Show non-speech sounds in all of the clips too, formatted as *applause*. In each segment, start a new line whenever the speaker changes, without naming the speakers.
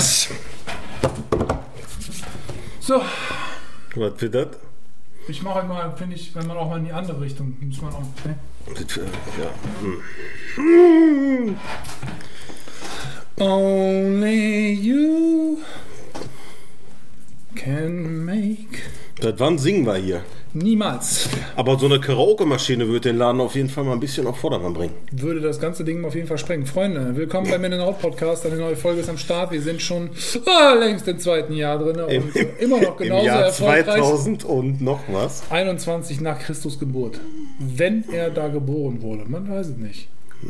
Yes! So,
Was wird das?
ich mache halt mal, finde ich, wenn man auch mal in die andere Richtung, muss man auch. Ne?
Das, äh, Ja. hm.
Only you can make.
Seit wann singen wir hier?
Niemals
Aber so eine Karaoke-Maschine würde den Laden auf jeden Fall mal ein bisschen auf Vordermann bringen.
würde das ganze Ding auf jeden Fall sprengen. Freunde, willkommen beim Men Out Podcast. Eine neue Folge ist am Start. Wir sind schon ah, längst im zweiten Jahr drin und äh, immer noch genauso
Im Jahr
erfolgreich.
2000 und noch was.
21 nach Christus Geburt. Wenn er da geboren wurde, man weiß es nicht.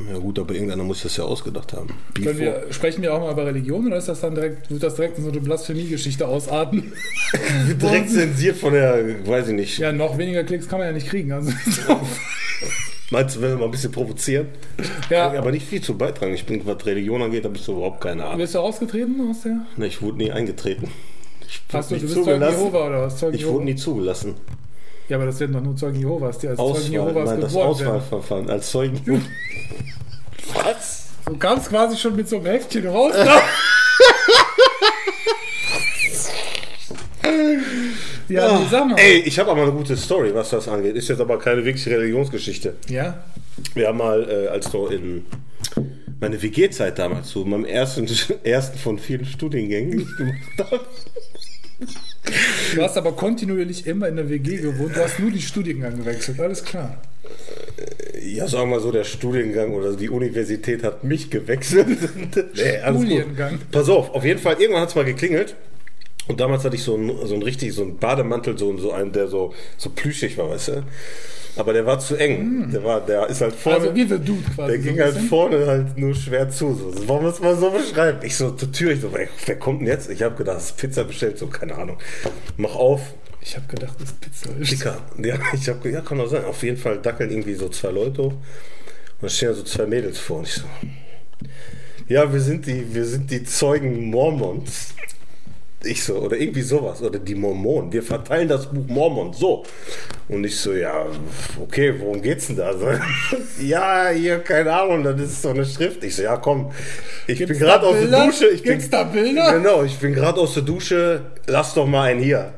Ja gut, aber irgendeiner muss das ja ausgedacht haben.
Können wir, sprechen wir auch mal über Religion oder ist das dann direkt, wird das direkt in so eine Blasphemie-Geschichte ausarten? *laughs*
Direkt zensiert von der, weiß ich nicht.
Ja, noch weniger Klicks kann man ja nicht kriegen. Also, *laughs*
Meinst du, wenn wir mal ein bisschen provozieren?
ja,
Aber nicht viel zu beitragen. Ich bin, was Religion angeht, habe ich so überhaupt keine Ahnung.
bist du ausgetreten aus der?
Ne, ich wurde nie eingetreten. Ich
Hast du, du bist Zeugen
zugelassen.
Jehova oder was? Zeugen
Ich
Jehova?
wurde nie zugelassen.
Ja, aber das werden doch nur Zeugen Jehovas, die als Zeugen
Auswahl,
Jehovas
nein, das
geboren werden.
Auswahlverfahren als Zeugen. *laughs* Was?
Du kamst quasi schon mit so einem Heftchen raus. ne? *laughs* ja, sag mal.
Ey, ich habe aber eine gute Story, was das angeht. Ist jetzt aber keine wirkliche Religionsgeschichte.
Ja?
Wir haben mal, äh, als du in meine WG-Zeit damals, zu meinem ersten, *laughs* ersten von vielen Studiengängen gemacht habe.
Du hast aber kontinuierlich immer in der WG gewohnt. Du hast nur die Studiengang gewechselt. Alles klar.
Ja, sagen wir mal so, der Studiengang oder die Universität hat mich gewechselt. *laughs* nee.
Studiengang.
Pass auf, auf jeden Fall, irgendwann hat es mal geklingelt. Und damals hatte ich so einen, so einen richtig, so einen Bademantel, so, so einen, der so, so plüschig war, weißt du? Aber der war zu eng. Der war, der ist halt vorne.
Also wie der Dude quasi.
Der
so
ging
ein
halt vorne halt nur schwer zu. So. Wir es mal so beschreiben? Ich so zur Tür, ich so, wer, wer kommt denn jetzt? Ich habe gedacht, es ist Pizza bestellt, so, keine Ahnung. Mach auf.
Ich habe gedacht, das ist Pizza.
Dicker. Ja, ich habe ja, kann doch sein. Auf jeden Fall dackeln irgendwie so zwei Leute hoch. Und da stehen ja so zwei Mädels vor. Und ich so, ja, wir sind die, wir sind die Zeugen Mormons. Ich so, oder irgendwie sowas, oder die Mormonen. Wir verteilen das Buch Mormon, so. Und ich so, ja, okay, worum geht's denn da? So, *laughs* ja, hier, keine Ahnung, das ist so eine Schrift. Ich so, ja, komm, ich
Gibt's
bin gerade aus der? Dusche. Ich
Gibt's
bin,
da Bilder?
Genau, ich bin gerade aus der Dusche, lass doch mal einen hier.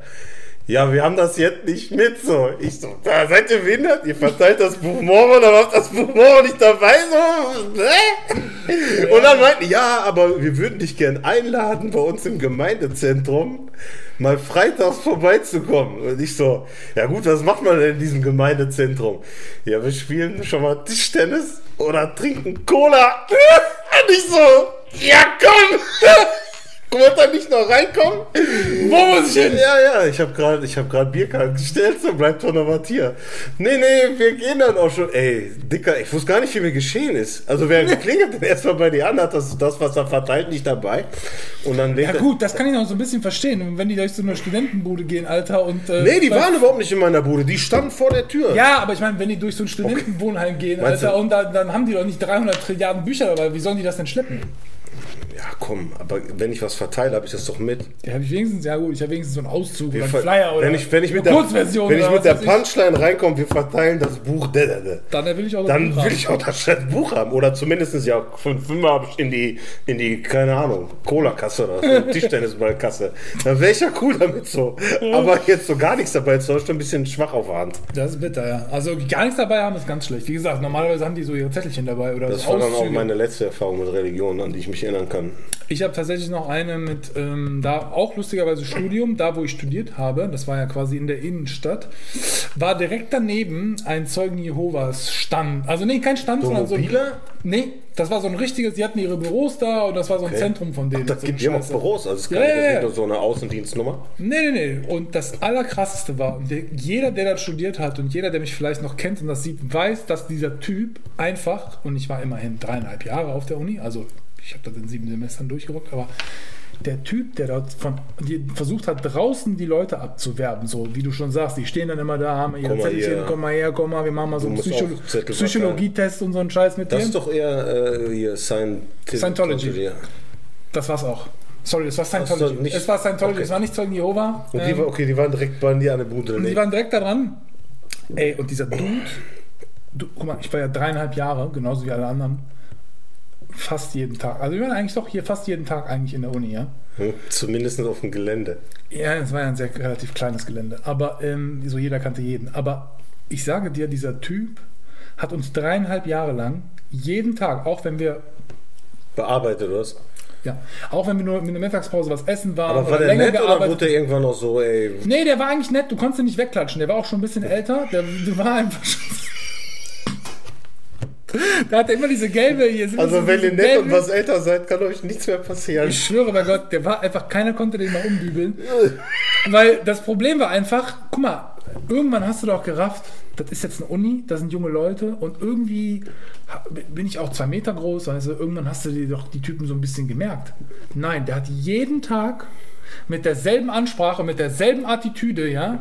Ja, wir haben das jetzt nicht mit, so. Ich so, da seid ihr behindert? Ihr verteilt das Buch Mormon, aber habt das Buch Mormon nicht dabei, so, ne? Und dann meinten, ja, aber wir würden dich gern einladen, bei uns im Gemeindezentrum mal freitags vorbeizukommen. Und ich so, ja gut, was macht man denn in diesem Gemeindezentrum? Ja, wir spielen schon mal Tischtennis oder trinken Cola. *laughs* Und ich so, ja komm! *laughs* Wollt ihr nicht noch reinkommen?
Wo muss ich hin?
Ja, ja, ich habe gerade hab grad Bierkarten gestellt, so bleibt doch noch was hier. Nee, nee, wir gehen dann auch schon. Ey, Dicker, ich wusste gar nicht, wie mir geschehen ist. Also wer klingelt denn erstmal bei dir an, hat das, das, was er verteilt, nicht dabei. Und dann
Ja
er-
gut, das kann ich noch so ein bisschen verstehen. Wenn die durch so eine Studentenbude gehen, Alter, und... Äh,
Nee, die waren überhaupt nicht in meiner Bude, die standen vor der Tür.
Ja, aber ich meine, wenn die durch so ein Studentenwohnheim gehen,
Meinst
Alter,
du-
und da, dann haben die doch nicht 300 Trilliarden Bücher dabei. Wie sollen die das denn schleppen?
Komm, aber wenn ich was verteile, habe ich das doch mit.
Ja, habe ich wenigstens, ja gut, ich habe wenigstens so einen Auszug oder
Wir
einen
ver-
Flyer oder
wenn ich, wenn ich mit der,
Kurzversion
wenn ich
oder
mit der Punchline reinkomme, wir verteilen das Buch, da, da, da.
Dann will ich auch das
Dann
Buch
will
haben.
ich auch das Buch haben. Oder zumindest ja fünf Fünfer in die, in die, keine Ahnung, Cola-Kasse oder so, *laughs* Tischtennisballkasse. Dann wäre ich ja cool damit so. Aber jetzt so gar nichts dabei zu ist schon ein bisschen schwach auf der Hand.
Das ist bitter, ja. Also gar nichts dabei haben ist ganz schlecht. Wie gesagt, normalerweise haben die so ihre Zettelchen dabei oder
Das
so
war dann auch meine letzte Erfahrung mit Religion, an die ich mich erinnern kann.
Ich habe tatsächlich noch eine mit, ähm, da auch lustigerweise Studium, da wo ich studiert habe, das war ja quasi in der Innenstadt, war direkt daneben ein Zeugen Jehovas Stand. Also nee, kein Stand,
So
sondern so ein.
mobiler?
Nee, das war so ein richtiges, die hatten ihre Büros da und das war so ein Zentrum von denen.
Das
so
gibt ja auch. Büros, also es
Ja,
ja,
ja,
nicht nur so eine Außendienstnummer.
Nee, nee, nee. Und das Allerkrasseste war, und der, jeder, der das studiert hat und jeder, der mich vielleicht noch kennt und das sieht, weiß, dass dieser Typ einfach, und ich war immerhin dreieinhalb Jahre auf der Uni, also ich habe das in sieben Semestern durchgerockt, aber der Typ, der dort von, versucht hat, draußen die Leute abzuwerben, so wie du schon sagst, die stehen dann immer da, haben ihre Zettelchen, komm mal her, komm mal, wir machen mal so einen Psycho Psychologietest und so einen Scheiß mit
Das
dir.
ist doch eher äh, hier Scientology.
Scientology. Das war's auch. Sorry, es war Scientology.
nicht-
es war Scientology,
okay.
es war nicht Zeugen Jehova.
Und die,
Ähm,
okay, die waren direkt bei dir an der Bude.
Die waren direkt da dran. Ey, und dieser Dude, du, guck mal, ich war ja dreieinhalb Jahre, genauso wie alle anderen. Fast jeden Tag. Also wir waren eigentlich doch hier fast jeden Tag eigentlich in der Uni, ja.
Hm, Zumindest auf dem Gelände.
Ja, es war ja ein sehr relativ kleines Gelände, aber ähm, so jeder kannte jeden. Aber ich sage dir, dieser Typ hat uns dreieinhalb Jahre lang jeden Tag, auch wenn wir,
Bearbeitet oder was?
ja, auch wenn wir nur in der Mittagspause was essen waren
Aber war der
länger
nett oder wurde der irgendwann noch so, ey,
Nee, der war eigentlich nett, du konntest ihn nicht wegklatschen. Der war auch schon ein bisschen älter. Der, der war einfach schon. *laughs* Da hat er immer diese gelbe. Hier
Also wenn ihr nett und was älter seid, kann euch nichts mehr passieren.
Ich schwöre bei Gott, der war einfach, keiner konnte den mal umbügeln. *laughs* Weil das Problem war einfach, guck mal, irgendwann hast du doch gerafft, das ist jetzt eine Uni, da sind junge Leute und irgendwie bin ich auch zwei Meter groß, also irgendwann hast du dir doch die Typen so ein bisschen gemerkt. Nein, der hat jeden Tag mit derselben Ansprache, mit derselben Attitüde, ja,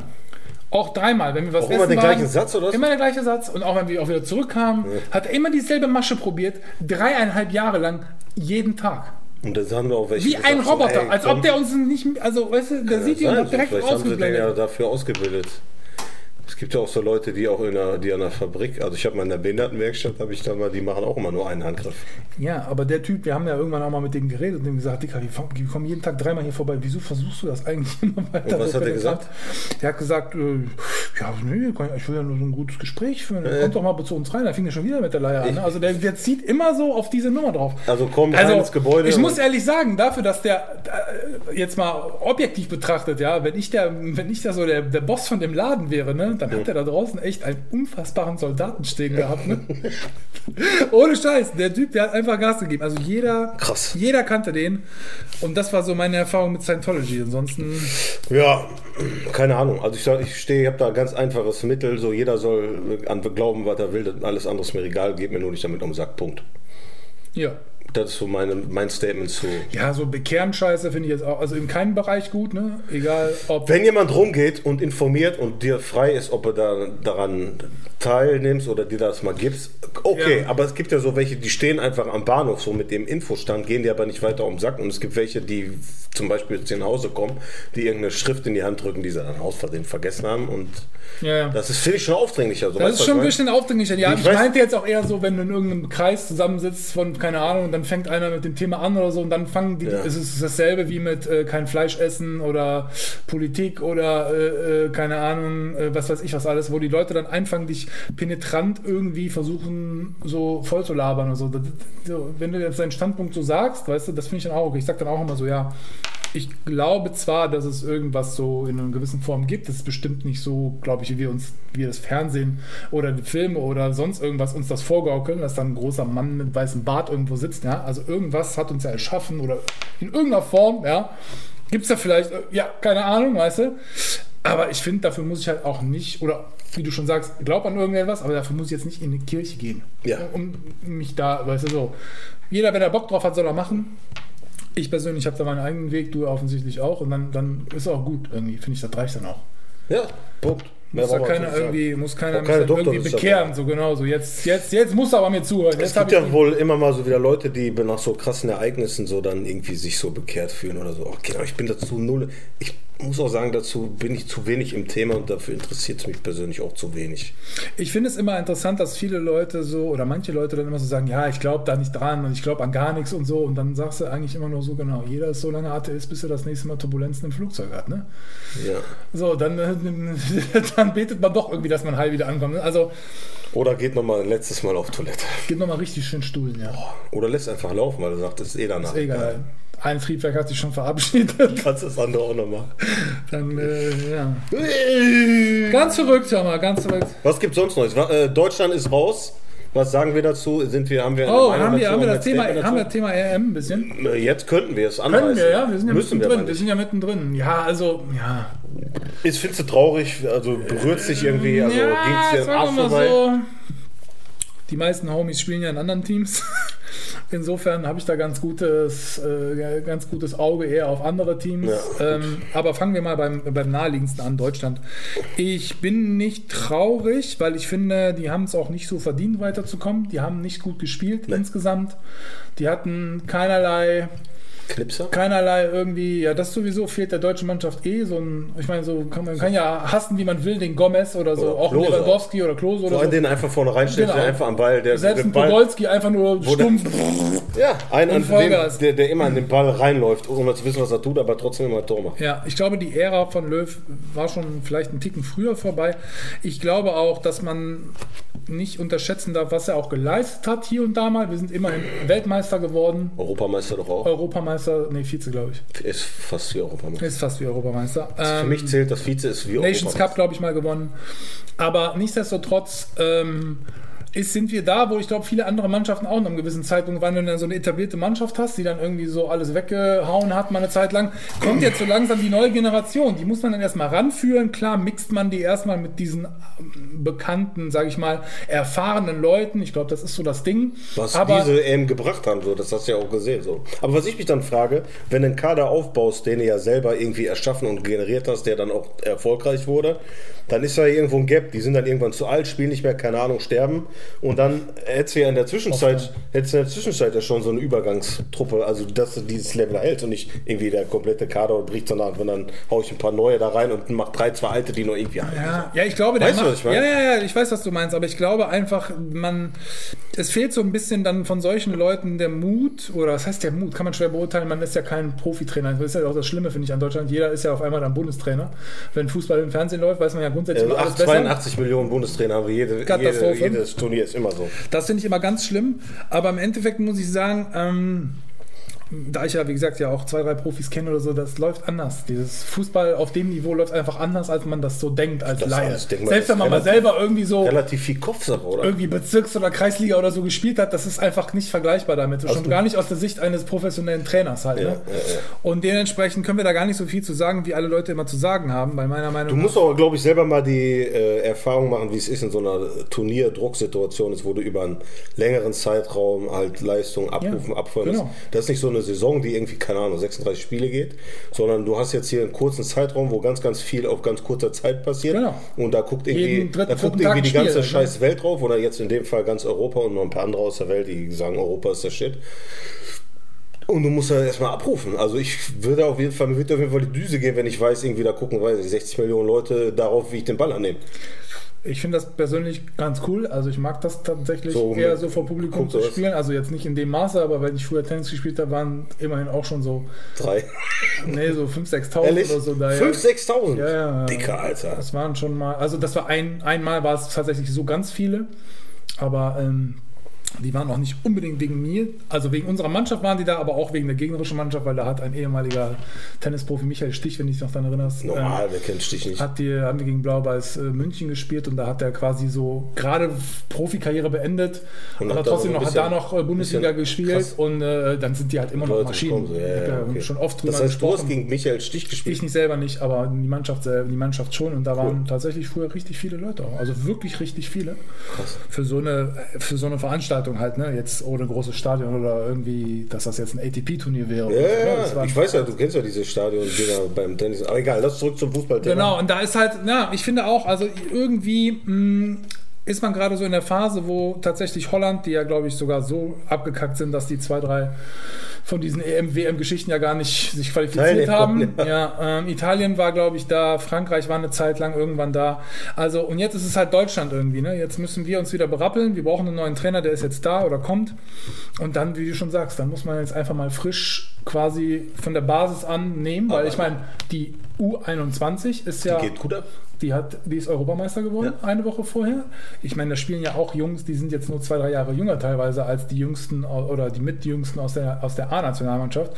auch dreimal, wenn wir was
Auch immer
essen
den
waren,
gleichen Satz, oder was?
Immer der gleiche Satz und auch wenn wir auch wieder zurückkamen, hat er immer dieselbe Masche probiert, dreieinhalb Jahre lang, jeden Tag.
Und dann haben wir auch welche
Wie ein
gesagt, so,
Roboter,
ey,
als ob der uns nicht, also weißt du, der
kann
sieht
ja
hat direkt
Vielleicht haben sie den ja
ausgeblendet.
dafür ausgebildet. Es gibt ja auch so Leute, die auch in der, die an der Fabrik, also ich habe mal in der Behindertenwerkstatt, habe ich da mal, die machen auch immer nur einen Handgriff.
Ja, aber der Typ, wir haben ja irgendwann auch mal mit dem geredet und dem gesagt, Dicker, wir, kommen jeden Tag dreimal hier vorbei, wieso versuchst du das eigentlich *laughs* immer weiter?
Und was hat er gesagt?
Der hat gesagt, äh, ja, nee, ich will ja nur so ein gutes Gespräch führen, kommt doch mal zu uns rein, da fing er schon wieder mit der Leier an. ne? Also der, der zieht immer so auf diese Nummer drauf.
Also komm rein ins Gebäude.
Ich muss ehrlich sagen, dafür, dass der äh, jetzt mal objektiv betrachtet, ja, wenn ich der, wenn ich da so der, der Boss von dem Laden wäre, ne, dann hat er da draußen echt einen unfassbaren Soldaten stehen gehabt, ne? *laughs* Ohne Scheiß, der Typ, der hat einfach Gas gegeben. Also jeder,
Krass.
jeder kannte den. Und das war so meine Erfahrung mit Scientology. Ansonsten,
Ja, keine Ahnung. Also ich, ich stehe, ich habe da ein ganz einfaches Mittel. So jeder soll an glauben, was er will. Alles andere ist mir egal. Geht mir nur nicht damit um den Sack. Punkt.
ja.
Das ist so meine, mein Statement zu.
Ja, so Bekehren-Scheiße finde ich jetzt auch, also in keinem Bereich gut, ne? Egal ob.
Wenn jemand rumgeht und informiert und dir frei ist, ob er da, daran teilnimmst oder dir das mal gibst, okay.
Ja.
Aber es gibt ja so welche, die stehen einfach am Bahnhof so mit dem Infostand, gehen dir aber nicht weiter um den Sack. Und es gibt welche, die zum Beispiel jetzt hier nach Hause kommen, die irgendeine Schrift in die Hand drücken, die sie dann aus Versehen vergessen haben. Und
ja, ja.
das ist, finde ich, schon aufdringlicher. So,
Das ist schon ein bisschen aufdringlicher. Ja,
Ich
ich, meinte jetzt auch eher so, wenn du in irgendeinem Kreis zusammensitzt von, keine Ahnung, und dann fängt einer mit dem Thema an oder so und dann fangen die, es ist dasselbe wie mit äh, kein Fleisch essen oder Politik oder äh, äh, keine Ahnung, äh, was weiß ich was alles, wo die Leute dann anfangen, dich penetrant irgendwie versuchen, so voll zu labern oder so. Wenn du jetzt deinen Standpunkt so sagst, weißt du, das finde ich dann auch okay. Ich sag dann auch immer so, ja, ich glaube zwar, dass es irgendwas so in einer gewissen Form gibt. Das ist bestimmt nicht so, glaube ich, wie wir uns, wie das Fernsehen oder die Filme oder sonst irgendwas uns das vorgaukeln, dass dann ein großer Mann mit weißem Bart irgendwo sitzt. Ja, also irgendwas hat uns ja erschaffen oder in irgendeiner Form. Ja, gibt es da vielleicht? äh, Ja, keine Ahnung, weißt du. Aber ich finde, dafür muss ich halt auch nicht oder wie du schon sagst, glaub an irgendetwas, aber dafür muss ich jetzt nicht in eine Kirche gehen.
Ja.
Um mich da, weißt du so. Jeder, wenn er Bock drauf hat, soll er machen. Ich persönlich habe da meinen eigenen Weg, du offensichtlich auch. Und dann, dann ist auch gut irgendwie. Finde ich, das reicht dann auch.
Ja, Punkt.
Muss da keiner irgendwie, muss keiner
keine
irgendwie bekehren. So genau so. Jetzt, jetzt, jetzt muss er aber mir zuhören.
Es
Jetzt
gibt
habe ich
ja wohl immer mal so wieder Leute, die nach so krassen Ereignissen so dann irgendwie sich so bekehrt fühlen oder so. Okay, aber ich bin dazu null. Ich muss auch sagen, dazu bin ich zu wenig im Thema und dafür interessiert es mich persönlich auch zu wenig.
Ich finde es immer interessant, dass viele Leute so oder manche Leute dann immer so sagen, ja, ich glaube da nicht dran und ich glaube an gar nichts und so. Und dann sagst du eigentlich immer nur so, genau, jeder ist so lange Atheist, bis er das nächste Mal Turbulenzen im Flugzeug hat. Ne?
Ja.
So, dann, äh, *laughs* dann betet man doch irgendwie, dass man heil wieder ankommt. Also
Oder geht nochmal ein letztes Mal auf Toilette.
gib nochmal richtig schön Stuhlen, ja.
Oder lässt einfach laufen, weil er sagt, das ist eh danach.
Ist egal. Ein Triebwerk hat sich schon verabschiedet. *laughs*
Kannst das andere auch nochmal.
Dann, äh, ja. Ganz verrückt, hör mal, ganz verrückt.
Was gibt sonst Neues? Äh, Deutschland ist raus. Was sagen wir dazu? Sind wir, haben wir
Oh, haben wir,
dazu?
haben wir das Thema,
Statement
haben wir
dazu?
das Thema EM ein bisschen?
Äh, Jetzt könnten wir es anreißen.
Können wir, ja, wir sind ja
Müssen wir,
mittendrin. Wir
nicht.
sind ja mittendrin. Ja, also, ja.
Ist, findest du traurig? Also berührt sich irgendwie? Also
ja,
ging es dir am Arsch
wir
vorbei?
so. Die meisten Homies spielen ja in anderen Teams. *laughs* Insofern habe ich da ganz gutes, äh, ganz gutes Auge eher auf andere Teams.
Ja,
ähm, aber fangen wir mal beim, beim naheliegendsten an, Deutschland. Ich bin nicht traurig, weil ich finde, die haben es auch nicht so verdient, weiterzukommen. Die haben nicht gut gespielt
Nee.
insgesamt. Die hatten keinerlei
Knipser?
keinerlei irgendwie, ja, das sowieso fehlt der deutschen Mannschaft eh so ein, ich meine, so kann man kann ja hassen, wie man will, den Gomez oder so,
Oder
auch
Klose.
Lewandowski oder Klose
So
oder so.
den einfach vorne reinstellst,
Genau.
der einfach am Ball, der,
Selbst ein Podolski einfach nur
Wo der-
stumpf.
Ja, ein, an dem, der, der immer an den Ball reinläuft, ohne zu wissen, was er tut, aber trotzdem immer Tor macht.
Ja, ich glaube, die Ära von Löw war schon vielleicht einen Ticken früher vorbei. Ich glaube auch, dass man nicht unterschätzen darf, was er auch geleistet hat hier und da mal. Wir sind immerhin Weltmeister geworden.
Europameister doch auch.
Europameister, nee, Vize, glaube ich.
Ist fast wie Europameister.
Ist fast wie Europameister.
Für
Ähm,
mich zählt das Vize ist wie
Nations
Europameister.
Cup, glaube ich, mal gewonnen. Aber nichtsdestotrotz ähm, ist, sind wir da, wo ich glaube, viele andere Mannschaften auch in einem gewissen Zeitpunkt waren, wenn du dann so eine etablierte Mannschaft hast, die dann irgendwie so alles weggehauen hat, mal eine Zeit lang, kommt jetzt so langsam die neue Generation. Die muss man dann erstmal ranführen. Klar, mixt man die erstmal mit diesen ähm, bekannten, sage ich mal, erfahrenen Leuten. Ich glaube, das ist so das Ding.
Was
Aber
diese EM gebracht haben, so, das hast du ja auch gesehen. So. Aber was ich mich dann frage, wenn du einen Kader aufbaust, den du ja selber irgendwie erschaffen und generiert hast, der dann auch erfolgreich wurde, dann ist da irgendwo ein Gap. Die sind dann irgendwann zu alt, spielen nicht mehr, keine Ahnung, sterben. Und dann hättest du ja in der Zwischenzeit, hättest du in der Zwischenzeit ja schon so eine Übergangstruppe, also dass du dieses Level hält und nicht irgendwie der komplette Kader bricht, sondern wenn dann hau ich ein paar neue da rein und mach drei, zwei alte, die noch irgendwie halten.
Ja, ja, ich glaube, der
Weißt du,
macht,
was ich meine?
ja, ja, ja, ich weiß, was du meinst, aber ich glaube einfach, man, es fehlt so ein bisschen dann von solchen Leuten der Mut, oder was heißt der Mut, kann man schwer beurteilen, man ist ja kein Profitrainer, das ist ja auch das Schlimme, finde ich, an Deutschland, jeder ist ja auf einmal dann Bundestrainer. Wenn Fußball im Fernsehen läuft, weiß man ja grundsätzlich
Also
immer alles
ach,
besser.
82 Millionen Bundestrainer haben wir jede, jede,
Katastrophe.
jedes Turnier ist immer so.
Das finde ich immer ganz schlimm. Aber im Endeffekt muss ich sagen, ähm, da ich ja, wie gesagt, ja auch zwei, drei Profis kenne oder so, das läuft anders. Dieses Fußball auf dem Niveau läuft einfach anders, als man das so denkt als
Das
Laie.
alles, denk mal,
Selbst wenn man mal selber irgendwie so
Relativ viel Kopfsache, oder?
irgendwie Bezirks- oder Kreisliga oder so gespielt hat, das ist einfach nicht vergleichbar damit. Schon gar nicht aus der Sicht eines professionellen Trainers halt.
Ja,
ne?
ja, ja.
Und dementsprechend können wir da gar nicht so viel zu sagen, wie alle Leute immer zu sagen haben, weil meiner Meinung
Du musst auch, glaube ich, selber mal die äh, Erfahrung machen, wie es ist in so einer Turnier-Drucksituation, ist, wo du über einen längeren Zeitraum halt Leistung abrufen, abfeuern
genau.
Das ist nicht so eine Saison, die irgendwie, keine Ahnung, 36 Spiele geht, sondern du hast jetzt hier einen kurzen Zeitraum, wo ganz, ganz viel auf ganz kurzer Zeit passiert.
Genau.
Und da guckt irgendwie, da guckt
Tag
irgendwie die ganze
Spiel, ne?
scheiß Welt drauf, oder jetzt in dem Fall ganz Europa und noch ein paar andere aus der Welt, die sagen, Europa ist der Shit. Und du musst ja erstmal abrufen. Also ich würde auf jeden Fall, mir würde auf jeden Fall die Düse gehen, wenn ich weiß, irgendwie da gucken, weiß ich, 60 Millionen Leute darauf, wie ich den Ball annehme.
Ich finde das persönlich ganz cool. Also ich mag das tatsächlich
So,
eher so vor Publikum zu spielen. Also jetzt nicht in dem Maße, aber wenn ich früher Tennis gespielt habe, waren immerhin auch schon so,
Drei.
nee, so 5.000, 6.000
Ehrlich?
oder so da.
5.000, 6.000?
Ja, ja, ja.
Dicker, Alter.
Das waren schon mal, also das war ein, einmal war es tatsächlich so ganz viele, aber ähm, die waren auch nicht unbedingt wegen mir, also wegen unserer Mannschaft waren die da, aber auch wegen der gegnerischen Mannschaft, weil da hat ein ehemaliger Tennisprofi Michael Stich, wenn du dich noch daran erinnerst,
Normal,
ähm,
wer kennt Stich nicht?
hat die, haben die gegen Blau-Weiß äh, München gespielt und da hat er quasi so gerade Profikarriere beendet,
Und
aber trotzdem noch, hat da
bisschen-
noch äh, Bundesliga
bisschen
gespielt
krass.
und äh, dann sind die halt immer noch Maschinen.
so, ja,
Ich
ja, okay.
schon oft drüber
Das heißt, du hast
gesprochen.
gegen Michael Stich gespielt.
Ich nicht selber nicht, aber die Mannschaft, die Mannschaft schon. Und da waren tatsächlich früher richtig viele Leute. Also wirklich richtig viele.
Krass.
Für so eine, für so eine Veranstaltung halt, ne? Jetzt ohne großes Stadion oder irgendwie, dass das jetzt ein ATP-Turnier wäre.
Ja,
so,
ja,
ne?
Ja. ich weiß ja, du kennst ja diese Stadion-Dinger beim Tennis. Aber egal, lass zurück zum Fußball.
Genau, und da ist halt, na, ich finde auch, also irgendwie mh, ist man gerade so in der Phase, wo tatsächlich Holland, die ja, glaube ich, sogar so abgekackt sind, dass die zwei, drei von diesen EM, WM-Geschichten ja gar nicht sich qualifiziert haben. Ja, ähm, Italien war, glaube ich, da, Frankreich war eine Zeit lang irgendwann da. Also, und jetzt ist es halt Deutschland irgendwie, ne? Jetzt müssen wir uns wieder berappeln. Wir brauchen einen neuen Trainer, der ist jetzt da oder kommt. Und dann, wie du schon sagst, dann muss man jetzt einfach mal frisch quasi von der Basis an nehmen, weil
Aber-
ich meine, die U21 ist ja.
Geht gut ab.
Die, hat, die ist Europameister geworden, eine Woche vorher. Ich meine, da spielen ja auch Jungs, die sind jetzt nur zwei, drei Jahre jünger teilweise als die jüngsten oder die mitjüngsten aus der, aus der A-Nationalmannschaft.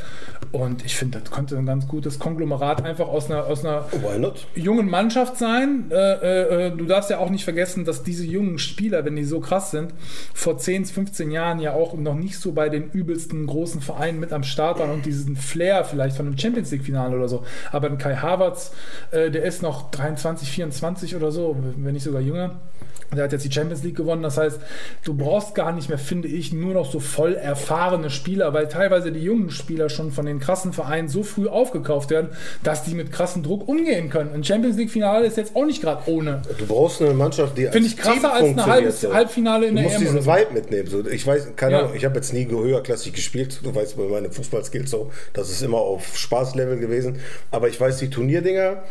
Und ich finde, das könnte ein ganz gutes Konglomerat einfach aus einer, aus einer
not?
jungen Mannschaft sein. Äh, äh, du darfst ja auch nicht vergessen, dass diese jungen Spieler, wenn die so krass sind, vor 10, 15 Jahren ja auch noch nicht so bei den übelsten großen Vereinen mit am Start waren und diesen Flair vielleicht von einem Champions League-Finale oder so. Aber ein Kai Havertz, äh, der ist noch 23, 24 oder so, wenn nicht sogar jünger. Der hat jetzt die Champions League gewonnen. Das heißt, du brauchst gar nicht mehr, finde ich, nur noch so voll erfahrene Spieler, weil teilweise die jungen Spieler schon von den krassen Vereinen so früh aufgekauft werden, dass die mit krassem Druck umgehen können. Ein Champions League-Finale ist jetzt auch nicht gerade ohne.
Du brauchst eine Mannschaft, die
Finde ich krasser als ein halbes Halbfinale in
du
der
musst
EM.
diesen
oder so.
Vibe mitnehmen. So, ich weiß, keine
Ja.
Ahnung, ich habe jetzt nie höherklassig gespielt. Du weißt bei meinen Fußballskills so, das ist immer auf Spaßlevel gewesen. Aber ich weiß, die Turnierdinger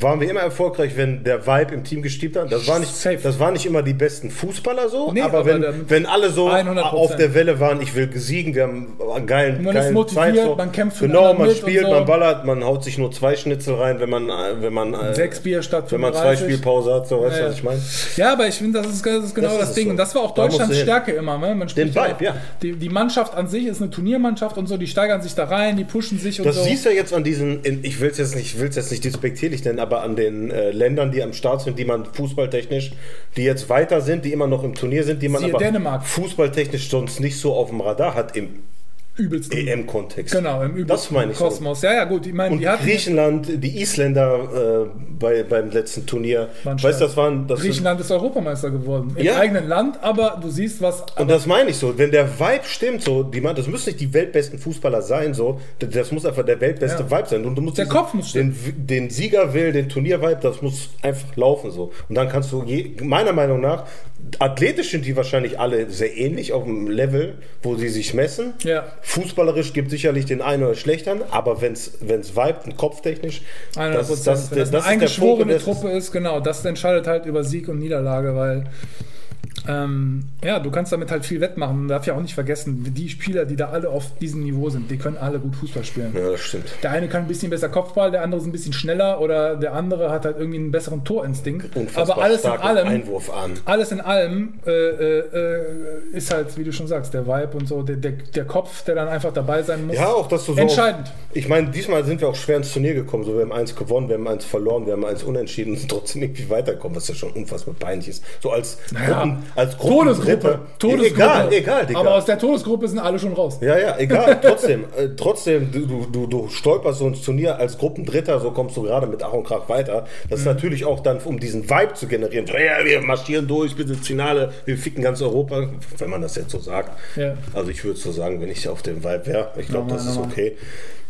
waren wir immer erfolgreich, wenn der Vibe im Team gestimmt hat. Das war nicht,
Safe.
das waren nicht immer die besten Fußballer so,
Nee,
aber,
aber
wenn, wenn alle so
100%.
auf der Welle waren, ich will siegen, wir haben einen geilen,
Man ist
geilen
motiviert,
Zeit, so.
man kämpft für den
Genau, man spielt,
so.
man ballert, man haut sich nur zwei Schnitzel rein, wenn man, äh, wenn man äh,
Sechs Bier statt
wenn man zwei
35.
Spielpause hat, so weißt du,
Ja,
was ich meine?
Ja, aber ich finde, das ist, das ist genau
Das
das,
ist
Ding.
so.
Und das war auch Deutschlands. Stärke immer. Ne? Man spricht
Vibe, ja.
Die, die Mannschaft an sich ist eine Turniermannschaft und so, die steigern sich da rein, die pushen sich und
Das
so.
siehst du jetzt an diesen, ich will es jetzt nicht, ich will's jetzt nicht despektierlich nennen, aber an den äh, Ländern, die am Start sind, die man fußballtechnisch, die jetzt weiter sind, die immer noch im Turnier sind, die man
Siehe
aber
Dänemark.
fußballtechnisch sonst nicht so auf dem Radar hat im
übelsten.
EM-Kontext.
Genau, im übelsten
Das meine ich so.
Kosmos. Ja, ja, gut. Ich meine,
Und
die hatten
Griechenland, die Isländer äh, bei, beim letzten Turnier, weißt das waren, das
Griechenland ist Europameister geworden. Im
Ja.
eigenen Land, aber du siehst, was.
und das meine ich so, wenn der Vibe stimmt, so, die, man- das müssen nicht die weltbesten Fußballer sein, so, das, muss einfach der weltbeste
Ja.
Vibe sein. Und du musst
Der
diesen-
Kopf muss
den, den Siegerwill, den Turniervibe, das muss einfach laufen so. Und dann kannst du, je, meiner Meinung nach, athletisch sind die wahrscheinlich alle sehr ähnlich auf dem Level, wo sie sich messen.
Ja.
Fußballerisch gibt sicherlich den einen oder schlechteren, aber wenn es vibet und kopftechnisch,
100
das, ist- das, das,
das,
das
eine eingeschworene Truppe ist, genau, das entscheidet halt über Sieg und Niederlage, weil ähm, ja, du kannst damit halt viel wettmachen. Man darf ja auch nicht vergessen, die Spieler, die da alle auf diesem Niveau sind, die können alle gut Fußball spielen.
Ja, das stimmt.
Der eine kann ein bisschen besser Kopfball, der andere ist ein bisschen schneller oder der andere hat halt irgendwie einen besseren Torinstinkt.
Unfassbar
Aber alles in allem, alles in allem äh, äh, ist halt, wie du schon sagst, der Vibe und so, der, der, der Kopf, der dann einfach dabei sein muss.
Ja, auch dass du so.
Entscheidend.
Ich meine, diesmal sind wir auch schwer ins Turnier gekommen. So, wir haben eins gewonnen, wir haben eins verloren, wir haben eins unentschieden und *laughs* trotzdem irgendwie weitergekommen, was ja schon unfassbar peinlich ist. So als
Ja,
Gruppen, als
Todesgruppe.
Gruppendritte.
Todesgruppe.
Egal, egal, Digga.
Aber aus der Todesgruppe sind alle schon raus.
ja, ja, egal, *laughs* trotzdem, äh, trotzdem, du, du, du, stolperst so ins Turnier als Gruppendritter, so kommst du gerade mit Ach und Krach weiter. Das ist
Mhm.
natürlich auch dann, um diesen Vibe zu generieren. Ja, wir marschieren durch bis ins Finale, wir ficken ganz Europa, wenn man das jetzt so sagt.
Ja.
Also ich würde so sagen, wenn ich auf dem Vibe wäre, ich glaube, das ist okay.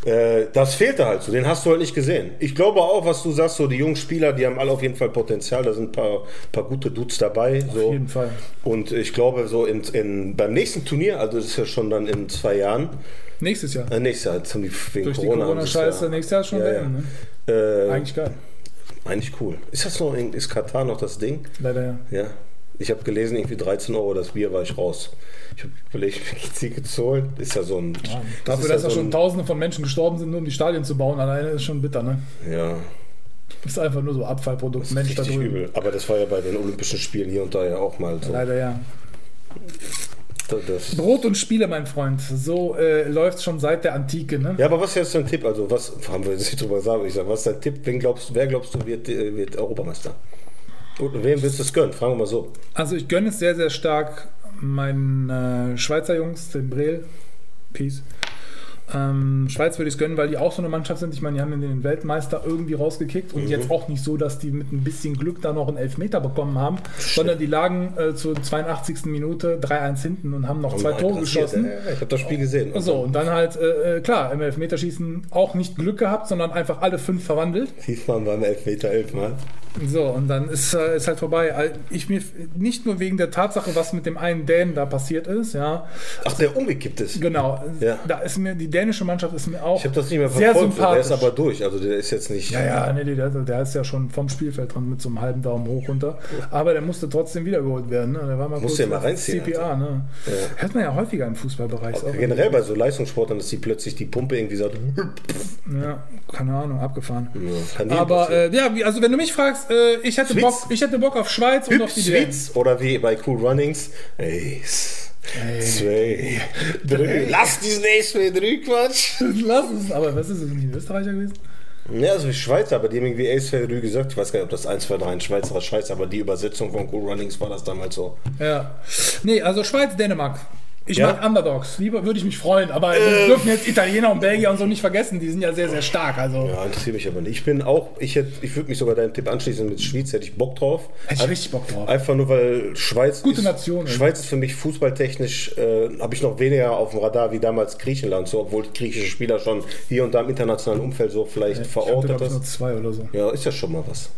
Äh, das fehlte halt so, den hast du halt nicht gesehen. Ich glaube auch, was du sagst, so die jungen Spieler, die haben alle auf jeden Fall Potenzial, da sind ein paar, paar gute Dudes dabei. So.
Auf jeden Fall.
Und ich glaube, so in, in, beim nächsten Turnier, also das ist ja schon dann in zwei Jahren,
Nächstes Jahr.
äh, nächstes Jahr, jetzt haben die wegen
Durch die
Corona. es
Corona-Scheiße,
ja-
nächstes Jahr schon
ja,
ne?
ja. Äh,
Eigentlich geil.
eigentlich cool. Ist das noch in, ist Katar noch das Ding?
Leider ja.
Ja. Ich habe gelesen, irgendwie 13 Euro das Bier war ich raus. Ich habe überlegt, zu holen. Ist ja so ein. das
Dafür,
ist
dass
ja
da
so
schon
ein,
Tausende von Menschen gestorben sind, nur um die Stadien zu bauen, alleine ist schon bitter, ne?
Ja,
Das ist einfach nur so Abfallprodukt.
das ist
Mensch da
richtig
drüben.
übel. Aber das war ja bei den Olympischen Spielen hier und da ja auch mal so.
Leider ja.
Das,
Brot und Spiele, mein Freund. So äh, läuft schon seit der Antike, ne?
ja, aber was ist jetzt dein Tipp? Also, was haben wir jetzt nicht drüber gesagt? Ich sage, was ist dein Tipp? Wen glaubst, wer glaubst du wird, äh, wird Europameister? Und wem willst du es gönnen? Fragen wir mal so.
Also ich gönne es sehr, sehr stark meinen äh, Schweizer Jungs, den Brel. Peace. Ähm, Schweiz würde ich es gönnen, weil die auch so eine Mannschaft sind. Ich meine, die haben den Weltmeister irgendwie rausgekickt und jetzt auch nicht so, dass die mit ein bisschen Glück da noch einen Elfmeter bekommen haben, sondern die lagen äh, zur 82. Minute 3-1 hinten und haben noch zwei
Mal
Tore geschossen.
Ich habe das Spiel gesehen.
So, und dann halt, äh, äh, klar, im Elfmeterschießen auch nicht Glück gehabt, sondern einfach alle fünf verwandelt.
Diesmal beim Elfmeter elfmal.
So, und dann ist, äh, ist halt vorbei. Ich mir nicht nur wegen der Tatsache, was mit dem einen Dänen da passiert ist, ja.
Ach, der umgekippt ist.
Genau.
Ja.
Da ist mir, die dänische Mannschaft ist mir auch
Ich habe das nicht mehr
sehr
verfolgt. Der ist aber durch. Also der ist jetzt nicht.
ja, ja, nee, der, der ist ja schon vom Spielfeld dran mit so einem halben Daumen hoch runter. Aber der musste trotzdem wiedergeholt werden. Ne? Der war mal
Musst
kurz
du ja mal reinziehen,
CPA, ne? Hört man ja häufiger im Fußballbereich. Ist auch
Generell bei so Leistungssportlern, dass die plötzlich die Pumpe irgendwie sagt.
Ja, keine Ahnung, abgefahren.
Ja,
Aber äh, ja, also wenn du mich fragst, äh, ich, hätte. Bock, ich hätte Bock auf Schweiz und auf die.
Hübsch oder wie bei Cool Runnings. Eins, zwei, drei. Lass diesen Ace 2 3 Quatsch.
Lass es, aber was ist es nicht Österreicher gewesen?
Ja, also Schweizer, aber die haben irgendwie Ace 2 3 gesagt. Ich weiß gar nicht, ob das 1, 2, 3 ein Schweizer Scheiß, aber die Übersetzung von Cool Runnings war das damals so.
Ja. Nee, also Schweiz, Dänemark. Ich
Ja?
mag Underdogs. Lieber würde ich mich freuen. Aber wir dürfen jetzt Italiener und Belgier und so nicht vergessen. Die sind ja sehr, sehr stark. Also
Ja, interessiert mich aber nicht. Ich bin auch, ich hätte, ich würde mich sogar deinem Tipp anschließen mit Schweiz, hätte ich Bock drauf.
hätte ich richtig Bock drauf.
Einfach nur, weil Schweiz.
Gute
ist,
Nation, ey.
Schweiz ist für mich fußballtechnisch, äh, habe ich noch weniger auf dem Radar wie damals Griechenland, so, obwohl griechische Spieler schon hier und da im internationalen Umfeld so vielleicht
Ich hatte,
verortet
glaube ich, nur
ist.
zwei oder so.
Ja, ist ja schon mal was.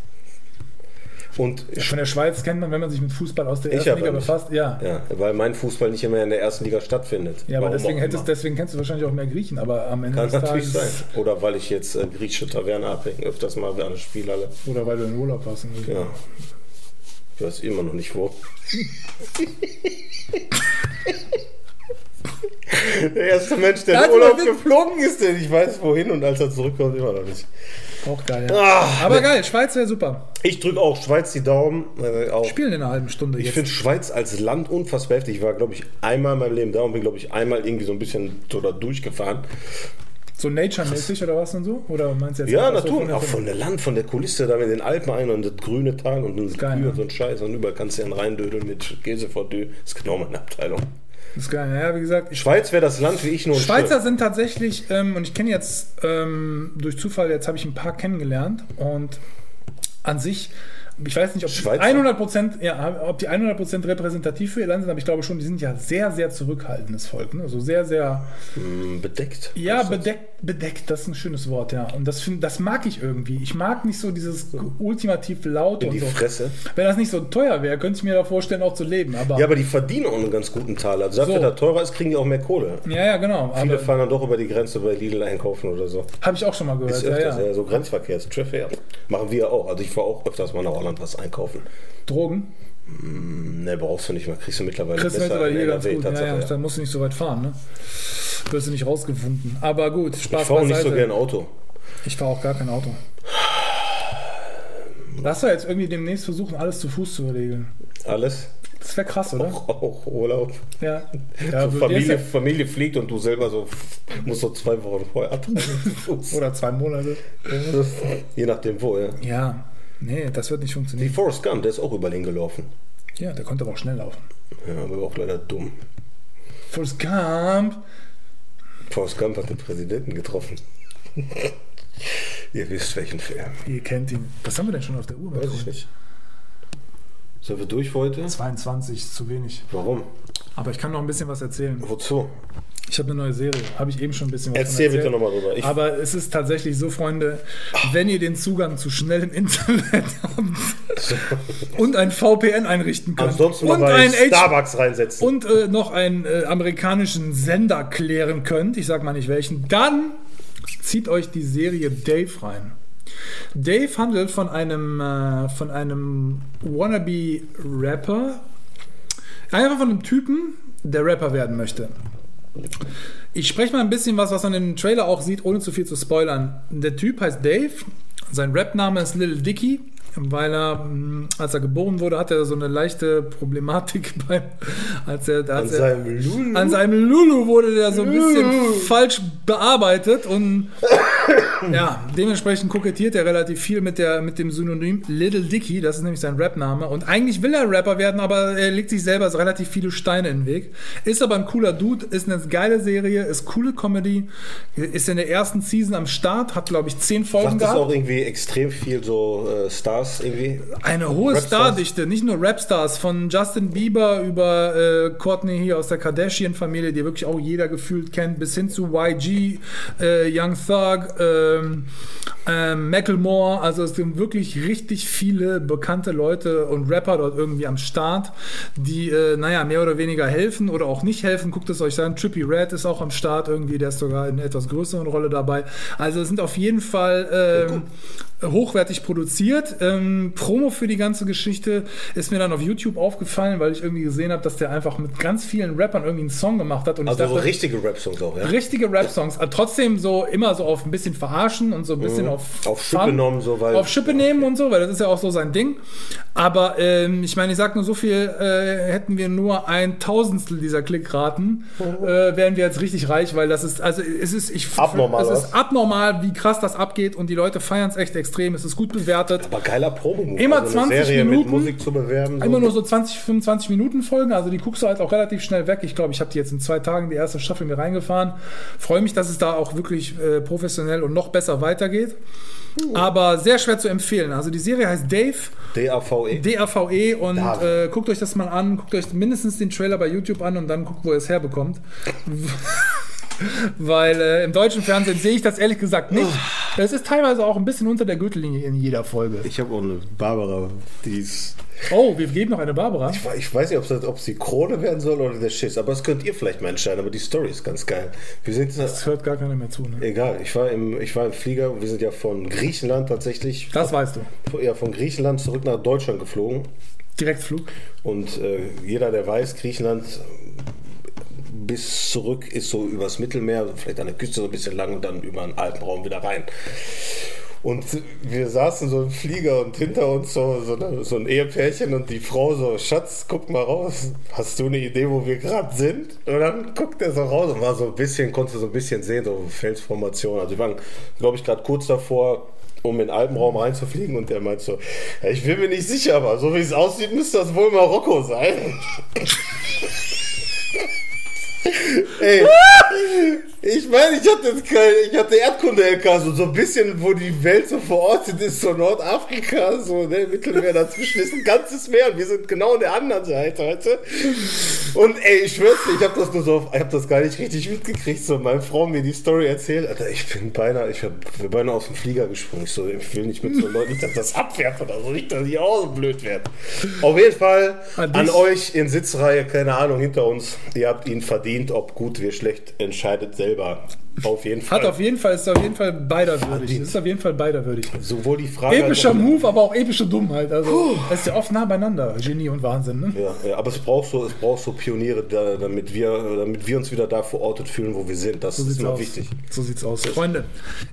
Und
Von der Schweiz kennt man, wenn man sich mit Fußball aus der ersten Liga befasst. Ja.
ja, weil mein Fußball nicht immer in der ersten Liga stattfindet.
Ja, aber
Warum
deswegen, hättest, deswegen kennst du wahrscheinlich auch mehr Griechen, aber am Ende
Kann
des
natürlich
Tages.
sein. Oder weil ich jetzt äh, griechische Taverne abhänge, öfters mal an der Spielhalle.
Oder weil du in Urlaub so.
Ja. Ich weiß immer noch nicht wo. *laughs* der erste Mensch, der in Urlaub geflogen ist, der nicht weiß wohin und als er zurückkommt, immer noch nicht.
Auch geil, ja.
Ah,
aber geil, Schweiz wäre super.
Ich drücke auch Schweiz die Daumen. Äh, auch.
Spielen in einer halben Stunde
Ich finde Schweiz als Land unfassbar heftig. Ich war, glaube ich, einmal in meinem Leben da und bin, glaube ich, einmal irgendwie so ein bisschen so da durchgefahren.
So Nature-mäßig oder was und so? Oder meinst du jetzt
Ja,
so
Natur. auch von der Land, von der Kulisse da mit den Alpen ein und das grüne Tal und
geil,
Kühe
ne?
und so ein Scheiß. Und überall kannst du ja reindödeln mit Käsefondue. Das ist genau meine Abteilung.
Das ist geil. Ja, wie gesagt,
Schweiz wäre das Land wie ich nur
Schweizer
Schrift.
sind tatsächlich, ähm, und ich kenne jetzt ähm, durch Zufall, jetzt habe ich ein paar kennengelernt und an sich, ich weiß nicht, ob die
Schweizer?
100%, ja, ob die 100% repräsentativ für ihr Land sind, aber ich glaube schon, die sind ja sehr, sehr zurückhaltendes Volk. Ne? Also sehr, sehr,
Hm, bedeckt.
ja, bedeckt, bedeckt, das ist ein schönes Wort, ja. Und das, find, das mag ich irgendwie. Ich mag nicht so dieses ultimativ laut
In
und
die
so.
Fresse.
Wenn das nicht so teuer wäre, könnte ich mir da vorstellen, auch zu leben. Aber
Ja, aber die verdienen auch einen ganz guten Taler. Also dafür,
So.
dass teurer ist, kriegen die auch mehr Kohle.
ja, ja, genau.
Viele
Aber
fahren dann doch über die Grenze bei Lidl einkaufen oder so.
habe ich auch schon mal gehört.
Ist
Ja,
öfters,
ja.
ja, so Grenzverkehrstraffic. Machen wir auch. Also ich fahre auch öfters mal nach Holland was einkaufen.
Drogen.
Ne, brauchst du nicht mal. Kriegst du mittlerweile
Kriegst
besser
mittlerweile hier ganz gut. Ja, ja,
ja.
dann musst du nicht so weit fahren, ne? Wirst du nicht rausgefunden. Aber gut, Spaß
Ich fahre auch nicht so gern Auto.
Ich fahre auch gar kein Auto. Lass doch jetzt irgendwie demnächst versuchen, alles zu Fuß zu regeln.
Alles.
Das wäre krass, oder? *laughs*
Auch Urlaub.
Ja. *laughs* ja
So Familie, Familie fliegt und du selber so *laughs* musst so zwei Wochen vorher abreisen.
Oder zwei Monate.
Je nachdem wo, ja.
Ja. Nee, das wird nicht
Wie
funktionieren.
Forrest Gump, der ist auch überall hingelaufen.
Ja, der konnte aber auch schnell laufen.
Ja, aber auch leider dumm.
Forrest Gump.
Forrest Gump hat den Präsidenten getroffen. *laughs* Ihr wisst welchen Film.
Ihr kennt ihn. Was haben wir denn schon auf der Uhr?
Weiß ich nicht. Sind wir durch für heute?
22 ist zu wenig.
Warum?
Aber ich kann noch ein bisschen was erzählen.
Wozu?
Ich habe eine neue Serie. Habe ich eben schon ein bisschen was
Erzähl bitte nochmal drüber. Ich,
Aber es ist tatsächlich so, Freunde, wenn ihr den Zugang zu schnellem *laughs* Internet habt und ein VPN einrichten könnt
ansonsten
und, ein
Starbucks reinsetzen.
und äh, noch einen äh, amerikanischen Sender klären könnt, ich sag mal nicht welchen, dann zieht euch die Serie Dave rein. Dave handelt von einem, äh, von einem Wannabe-Rapper, einfach von einem Typen, der Rapper werden möchte. Ich spreche mal ein bisschen was, was man im Trailer auch sieht, ohne zu viel zu spoilern. Der Typ heißt Dave, sein Rapname ist Little Dicky, weil er, mh, als er geboren wurde, hat er so eine leichte Problematik *laughs* beim, als er,
An
als er
seinem Lulu.
an seinem Lulu wurde der so ein bisschen falsch bearbeitet und *clears throat* ja, dementsprechend kokettiert er relativ viel mit, der, mit dem Synonym Little Dicky, das ist nämlich sein Rapname. Und eigentlich will er Rapper werden, aber er legt sich selber relativ viele Steine in den Weg. Ist aber ein cooler Dude, ist eine geile Serie, ist coole Comedy, ist in der ersten Season am Start, hat glaube ich zehn Folgen
Macht das
gehabt.
auch irgendwie extrem viel so äh, Stars irgendwie?
Eine hohe? Stardichte, nicht nur Rapstars, von Justin Bieber über äh, Courtney hier aus der Kardashian-Familie, die wirklich auch jeder gefühlt kennt, bis hin zu YG, äh, Young Thug, ähm, ähm, Macklemore. Also es sind wirklich richtig viele bekannte Leute und Rapper dort irgendwie am Start, die, äh, naja, mehr oder weniger helfen oder auch nicht helfen. Guckt es euch an. Trippy Red ist auch am Start irgendwie, der ist sogar in einer etwas größeren Rolle dabei. Also es sind auf jeden Fall ähm, hochwertig produziert. Ähm, Promo für die ganze Geschichte ist mir dann auf YouTube aufgefallen, weil ich irgendwie gesehen habe, dass der einfach mit ganz vielen Rappern irgendwie einen Song gemacht hat. Und
Also
dachte,
richtige Rap-Songs auch, ja?
richtige Rap-Songs. Aber *laughs* trotzdem so immer so auf ein bisschen verarschen und so ein bisschen auf,
Mhm. Auf Schippe
Fun,
genommen, so, weil.
auf Schippe nehmen und so, weil das ist ja auch so sein Ding. Aber ähm, ich meine, ich sag nur so viel, äh, hätten wir nur ein Tausendstel dieser Klickraten,
Mhm.
äh, wären wir jetzt richtig reich, weil das ist, also es ist, ich,
Abnormal,
es ist abnormal, wie krass das abgeht und die Leute feiern es echt extrem. Extrem, es ist gut bewertet.
Aber geiler promo
Immer
eine
20
Serie mit
Minuten.
Musik zu bewerben. so.
Immer nur so 20, 25 Minuten Folgen, also die guckst du halt auch relativ schnell weg. Ich glaube, ich habe die jetzt in zwei Tagen die erste Staffel mir reingefahren. Freue mich, dass es da auch wirklich äh, professionell und noch besser weitergeht. Aber sehr schwer zu empfehlen. Also die Serie heißt Dave,
DAVE.
DAVE und äh, guckt euch das mal an, guckt euch mindestens den Trailer bei YouTube an und dann guckt, wo ihr es herbekommt. Weil äh, im deutschen Fernsehen sehe ich das ehrlich gesagt nicht. Es ist teilweise auch ein bisschen unter der Gürtellinie in jeder Folge.
ich habe auch eine Barbara, die ist.
Oh, wir geben noch eine Barbara.
Ich, ich weiß nicht, ob es ob es die Krone werden soll oder der Schiss, aber das könnt ihr vielleicht mal entscheiden. Aber die Story ist ganz geil. Wir sind
Das hört gar keiner mehr zu. Ne?
egal. Ich war im ich war im Flieger. Wir sind ja von Griechenland tatsächlich.
Das weißt du.
ja, von Griechenland zurück nach Deutschland geflogen.
Direktflug.
Und äh, jeder, der weiß, Griechenland bis zurück ist so übers Mittelmeer, vielleicht an der Küste so ein bisschen lang und dann über den Alpenraum wieder rein. Und wir saßen so im Flieger und hinter uns so, so, so ein Ehepärchen und die Frau so, Schatz, guck mal raus, hast du eine Idee, wo wir gerade sind? Und dann guckt er so raus und war so ein bisschen, konnte so ein bisschen sehen, so Felsformation. Also wir waren, glaube ich, gerade kurz davor, um in den Alpenraum reinzufliegen und der meint so, ja, ich bin mir nicht sicher, aber so wie es aussieht, müsste das wohl Marokko sein. *laughs* Ey, ich meine, ich hatte jetzt ich hatte Erdkunde-LK, so, so ein bisschen, wo die Welt so verortet ist, so Nordafrika, so, ne, Mittelmeer dazwischen ist ein ganzes Meer und wir sind genau an der anderen Seite, du? Und ey, ich schwör's dir, ich hab das nur so, ich hab das gar nicht richtig mitgekriegt, so, meine Frau mir die Story erzählt, Alter, ich bin beinahe, ich hab, bin beinahe aus dem Flieger gesprungen, ich so, ich will nicht mit so Leuten, nicht, dass das abwerfen oder so, nicht, dass ich auch so blöd werde. Auf jeden Fall,
An
an euch in Sitzreihe, keine Ahnung, hinter uns, ihr habt ihn verdient, ob gut, wie schlecht, entscheidet selber. Auf jeden Fall.
Hat auf jeden Fall, ist auf jeden Fall beider würdig. Ist auf jeden Fall beider würdig.
Sowohl die Frage.
Epischer
als
Move, aber auch epische Dummheit. Also, das ist ja oft nah beieinander. Genie und Wahnsinn, ne?
Ja, ja, aber es braucht so, es braucht so Pioniere, da, damit, wir, damit wir uns wieder da verortet fühlen, wo wir sind. Das
So
ist immer
aus.
wichtig.
So sieht's aus. Freunde,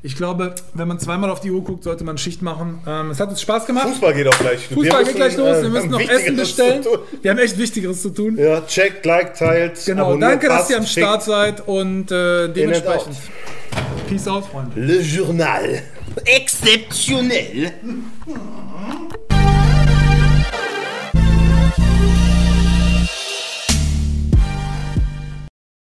ich glaube, wenn man zweimal auf die Uhr guckt, sollte man Schicht machen. Ähm, es hat uns Spaß gemacht.
Fußball geht auch gleich.
Fußball geht gleich los. Wir
äh,
müssen
haben
noch Essen bestellen. Wir haben echt Wichtigeres zu tun.
Ja, checkt, liked, teilt.
Genau, danke, dass
passt,
ihr am Start
schickt.
seid und äh, dementsprechend.
Out.
Peace out, Freunde.
Le Journal.
Exceptionnel. *laughs*